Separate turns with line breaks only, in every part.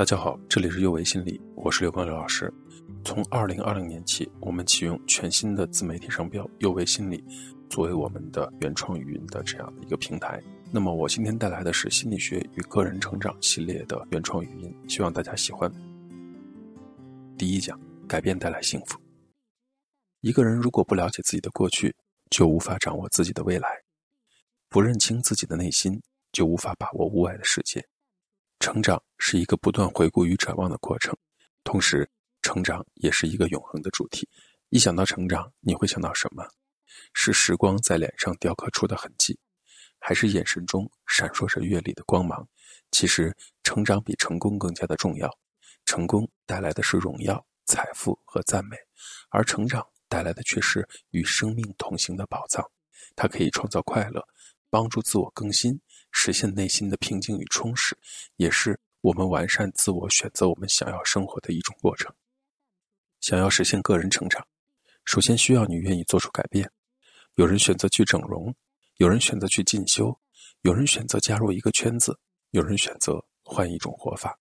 大家好，这里是右维心理，我是刘光刘老师。从二零二零年起，我们启用全新的自媒体商标“右维心理”作为我们的原创语音的这样的一个平台。那么，我今天带来的是心理学与个人成长系列的原创语音，希望大家喜欢。第一讲：改变带来幸福。一个人如果不了解自己的过去，就无法掌握自己的未来；不认清自己的内心，就无法把握屋外的世界。成长是一个不断回顾与展望的过程，同时，成长也是一个永恒的主题。一想到成长，你会想到什么？是时光在脸上雕刻出的痕迹，还是眼神中闪烁着阅历的光芒？其实，成长比成功更加的重要。成功带来的是荣耀、财富和赞美，而成长带来的却是与生命同行的宝藏。它可以创造快乐，帮助自我更新。实现内心的平静与充实，也是我们完善自我、选择我们想要生活的一种过程。想要实现个人成长，首先需要你愿意做出改变。有人选择去整容，有人选择去进修，有人选择加入一个圈子，有人选择换一种活法。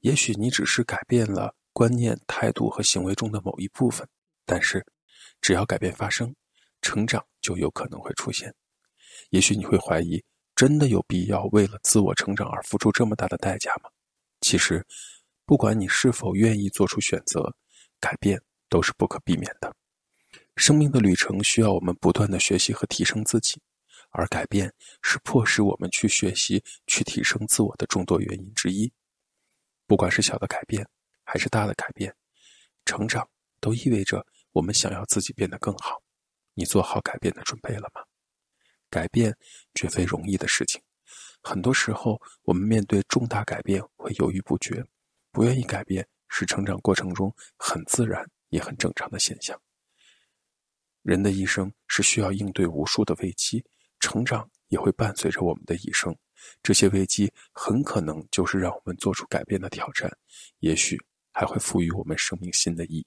也许你只是改变了观念、态度和行为中的某一部分，但是只要改变发生，成长就有可能会出现。也许你会怀疑。真的有必要为了自我成长而付出这么大的代价吗？其实，不管你是否愿意做出选择，改变都是不可避免的。生命的旅程需要我们不断的学习和提升自己，而改变是迫使我们去学习、去提升自我的众多原因之一。不管是小的改变，还是大的改变，成长都意味着我们想要自己变得更好。你做好改变的准备了吗？改变绝非容易的事情，很多时候我们面对重大改变会犹豫不决，不愿意改变是成长过程中很自然也很正常的现象。人的一生是需要应对无数的危机，成长也会伴随着我们的一生。这些危机很可能就是让我们做出改变的挑战，也许还会赋予我们生命新的意义。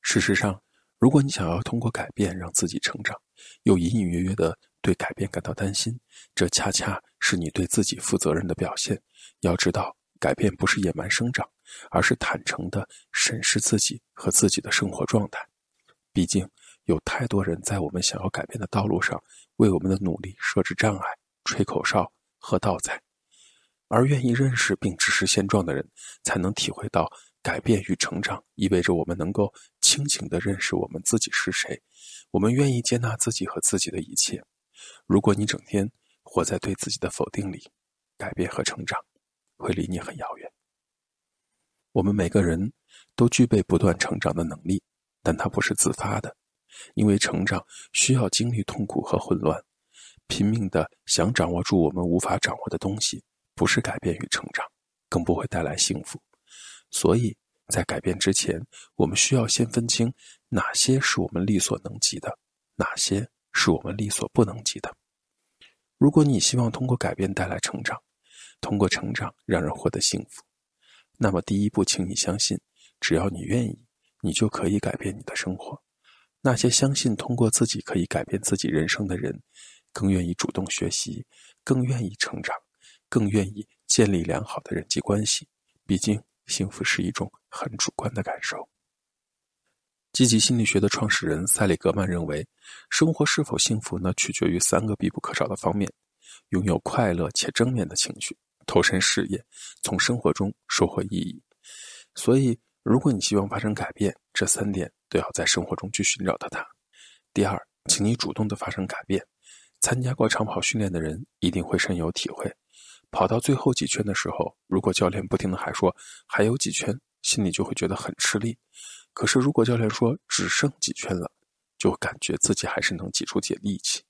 事实上。如果你想要通过改变让自己成长，又隐隐约约的对改变感到担心，这恰恰是你对自己负责任的表现。要知道，改变不是野蛮生长，而是坦诚的审视自己和自己的生活状态。毕竟，有太多人在我们想要改变的道路上，为我们的努力设置障碍、吹口哨、喝倒彩。而愿意认识并直视现状的人，才能体会到。改变与成长意味着我们能够清醒地认识我们自己是谁，我们愿意接纳自己和自己的一切。如果你整天活在对自己的否定里，改变和成长会离你很遥远。我们每个人都具备不断成长的能力，但它不是自发的，因为成长需要经历痛苦和混乱。拼命的想掌握住我们无法掌握的东西，不是改变与成长，更不会带来幸福。所以在改变之前，我们需要先分清哪些是我们力所能及的，哪些是我们力所不能及的。如果你希望通过改变带来成长，通过成长让人获得幸福，那么第一步，请你相信，只要你愿意，你就可以改变你的生活。那些相信通过自己可以改变自己人生的人，更愿意主动学习，更愿意成长，更愿意建立良好的人际关系。毕竟。幸福是一种很主观的感受。积极心理学的创始人塞里格曼认为，生活是否幸福呢，取决于三个必不可少的方面：拥有快乐且正面的情绪，投身事业，从生活中收获意义。所以，如果你希望发生改变，这三点都要在生活中去寻找到它。第二，请你主动的发生改变。参加过长跑训练的人一定会深有体会。跑到最后几圈的时候，如果教练不停的还说还有几圈，心里就会觉得很吃力。可是如果教练说只剩几圈了，就感觉自己还是能挤出点力气。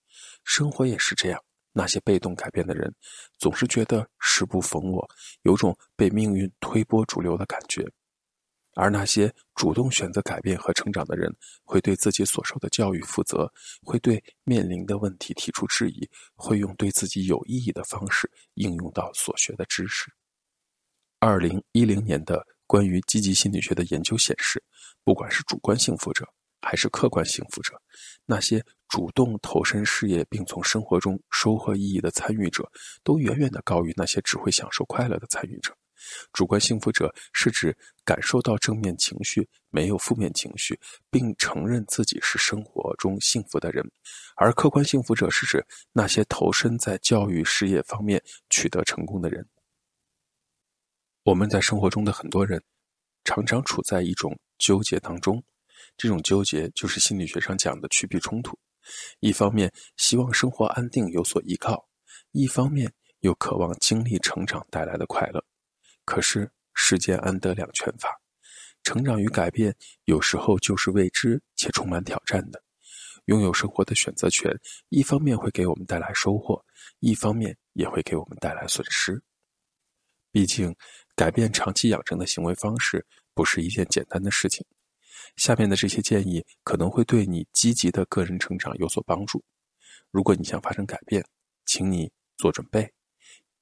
生活也是这样，那些被动改变的人，总是觉得时不逢我，有种被命运推波逐流的感觉。而那些主动选择改变和成长的人，会对自己所受的教育负责，会对面临的问题提出质疑，会用对自己有意义的方式应用到所学的知识。二零一零年的关于积极心理学的研究显示，不管是主观幸福者还是客观幸福者，那些主动投身事业并从生活中收获意义的参与者，都远远的高于那些只会享受快乐的参与者。主观幸福者是指感受到正面情绪，没有负面情绪，并承认自己是生活中幸福的人；而客观幸福者是指那些投身在教育事业方面取得成功的人。我们在生活中的很多人，常常处在一种纠结当中，这种纠结就是心理学上讲的趋避冲突。一方面希望生活安定有所依靠，一方面又渴望经历成长带来的快乐。可是世间安得两全法？成长与改变有时候就是未知且充满挑战的。拥有生活的选择权，一方面会给我们带来收获，一方面也会给我们带来损失。毕竟，改变长期养成的行为方式不是一件简单的事情。下面的这些建议可能会对你积极的个人成长有所帮助。如果你想发生改变，请你做准备。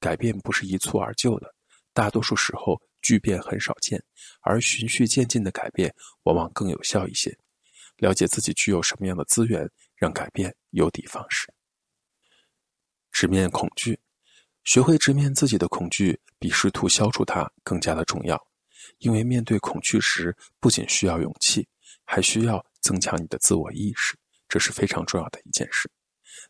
改变不是一蹴而就的。大多数时候，巨变很少见，而循序渐进的改变往往更有效一些。了解自己具有什么样的资源，让改变有的放矢。直面恐惧，学会直面自己的恐惧，比试图消除它更加的重要。因为面对恐惧时，不仅需要勇气，还需要增强你的自我意识，这是非常重要的一件事。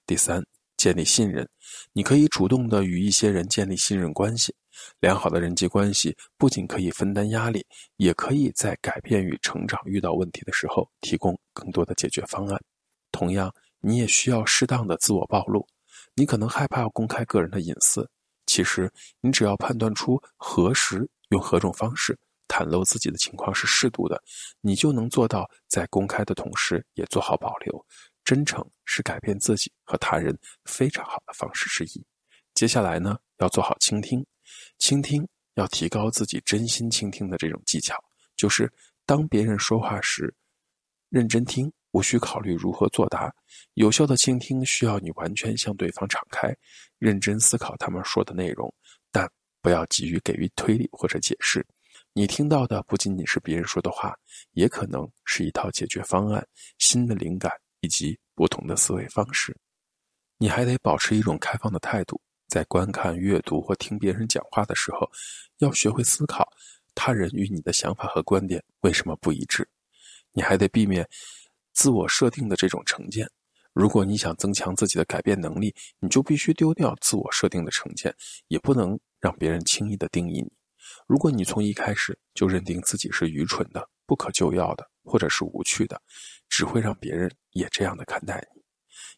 第三。建立信任，你可以主动的与一些人建立信任关系。良好的人际关系不仅可以分担压力，也可以在改变与成长遇到问题的时候提供更多的解决方案。同样，你也需要适当的自我暴露。你可能害怕公开个人的隐私，其实你只要判断出何时用何种方式袒露自己的情况是适度的，你就能做到在公开的同时也做好保留。真诚是改变自己和他人非常好的方式之一。接下来呢，要做好倾听，倾听要提高自己真心倾听的这种技巧，就是当别人说话时，认真听，无需考虑如何作答。有效的倾听需要你完全向对方敞开，认真思考他们说的内容，但不要急于给予推理或者解释。你听到的不仅仅是别人说的话，也可能是一套解决方案、新的灵感。以及不同的思维方式，你还得保持一种开放的态度。在观看、阅读或听别人讲话的时候，要学会思考他人与你的想法和观点为什么不一致。你还得避免自我设定的这种成见。如果你想增强自己的改变能力，你就必须丢掉自我设定的成见，也不能让别人轻易的定义你。如果你从一开始就认定自己是愚蠢的、不可救药的，或者是无趣的，只会让别人也这样的看待你。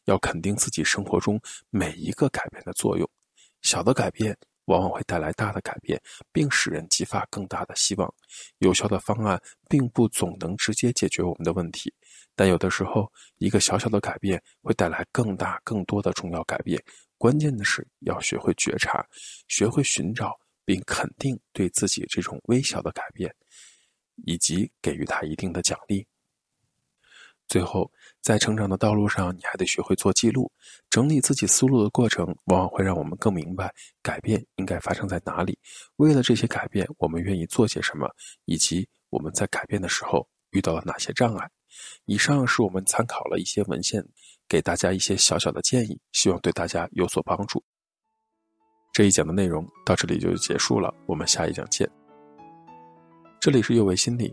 要肯定自己生活中每一个改变的作用，小的改变往往会带来大的改变，并使人激发更大的希望。有效的方案并不总能直接解决我们的问题，但有的时候一个小小的改变会带来更大更多的重要改变。关键的是要学会觉察，学会寻找并肯定对自己这种微小的改变，以及给予他一定的奖励。最后，在成长的道路上，你还得学会做记录，整理自己思路的过程，往往会让我们更明白改变应该发生在哪里。为了这些改变，我们愿意做些什么，以及我们在改变的时候遇到了哪些障碍。以上是我们参考了一些文献，给大家一些小小的建议，希望对大家有所帮助。这一讲的内容到这里就结束了，我们下一讲见。这里是右为心理。